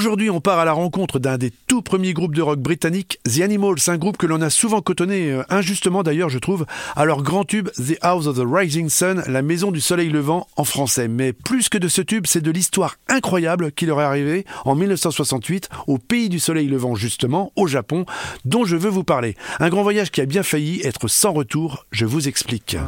Aujourd'hui, on part à la rencontre d'un des tout premiers groupes de rock britanniques, The Animals, un groupe que l'on a souvent cotonné, euh, injustement d'ailleurs, je trouve, à leur grand tube The House of the Rising Sun, la maison du soleil levant en français. Mais plus que de ce tube, c'est de l'histoire incroyable qui leur est arrivée en 1968 au pays du soleil levant, justement, au Japon, dont je veux vous parler. Un grand voyage qui a bien failli être sans retour, je vous explique.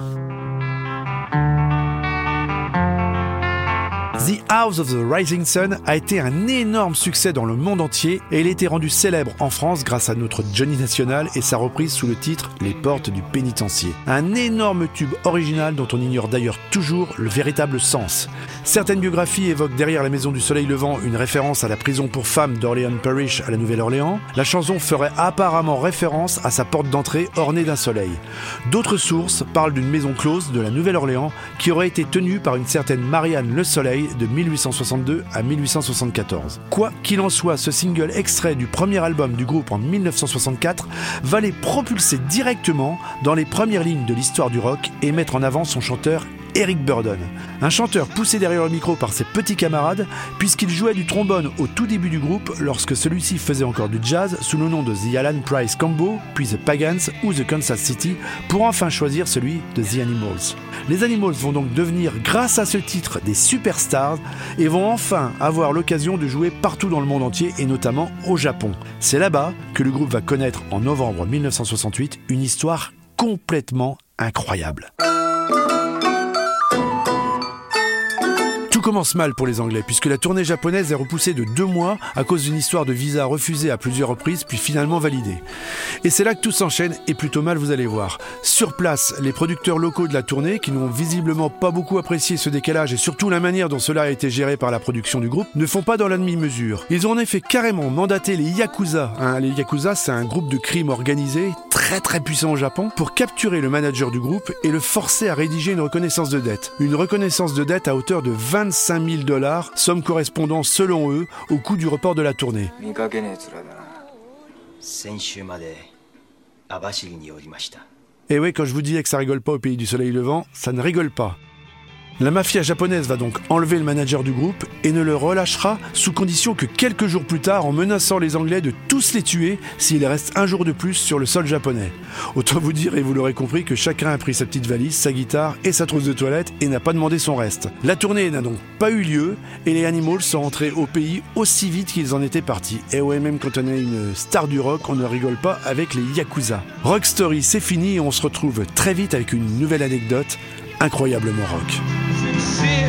The House of the Rising Sun a été un énorme succès dans le monde entier et il a été rendu célèbre en France grâce à notre Johnny National et sa reprise sous le titre Les portes du pénitencier. Un énorme tube original dont on ignore d'ailleurs toujours le véritable sens. Certaines biographies évoquent derrière la maison du soleil levant une référence à la prison pour femmes d'Orléans Parish à la Nouvelle-Orléans. La chanson ferait apparemment référence à sa porte d'entrée ornée d'un soleil. D'autres sources parlent d'une maison close de la Nouvelle-Orléans qui aurait été tenue par une certaine Marianne Le Soleil de 1862 à 1874. Quoi qu'il en soit, ce single extrait du premier album du groupe en 1964 va les propulser directement dans les premières lignes de l'histoire du rock et mettre en avant son chanteur Eric Burdon. Un chanteur poussé derrière le micro par ses petits camarades, puisqu'il jouait du trombone au tout début du groupe lorsque celui-ci faisait encore du jazz sous le nom de The Alan Price Combo, puis The Pagans ou The Kansas City, pour enfin choisir celui de The Animals. Les Animals vont donc devenir, grâce à ce titre, des superstars et vont enfin avoir l'occasion de jouer partout dans le monde entier et notamment au Japon. C'est là-bas que le groupe va connaître en novembre 1968 une histoire complètement incroyable. Commence mal pour les Anglais, puisque la tournée japonaise est repoussée de deux mois à cause d'une histoire de visa refusée à plusieurs reprises, puis finalement validée. Et c'est là que tout s'enchaîne, et plutôt mal, vous allez voir. Sur place, les producteurs locaux de la tournée, qui n'ont visiblement pas beaucoup apprécié ce décalage et surtout la manière dont cela a été géré par la production du groupe, ne font pas dans la demi-mesure. Ils ont en effet carrément mandaté les Yakuza. Hein, les Yakuza, c'est un groupe de crimes organisé, très très puissant au Japon, pour capturer le manager du groupe et le forcer à rédiger une reconnaissance de dette. Une reconnaissance de dette à hauteur de 20 25 000 dollars, somme correspondant selon eux au coût du report de la tournée. Et oui, quand je vous disais que ça rigole pas au pays du soleil levant, ça ne rigole pas. La mafia japonaise va donc enlever le manager du groupe et ne le relâchera sous condition que quelques jours plus tard en menaçant les Anglais de tous les tuer s'il reste un jour de plus sur le sol japonais. Autant vous dire, et vous l'aurez compris, que chacun a pris sa petite valise, sa guitare et sa trousse de toilette et n'a pas demandé son reste. La tournée n'a donc pas eu lieu et les Animals sont rentrés au pays aussi vite qu'ils en étaient partis. Et ouais, même quand on est une star du rock, on ne rigole pas avec les Yakuza. Rock Story, c'est fini et on se retrouve très vite avec une nouvelle anecdote incroyablement rock. sim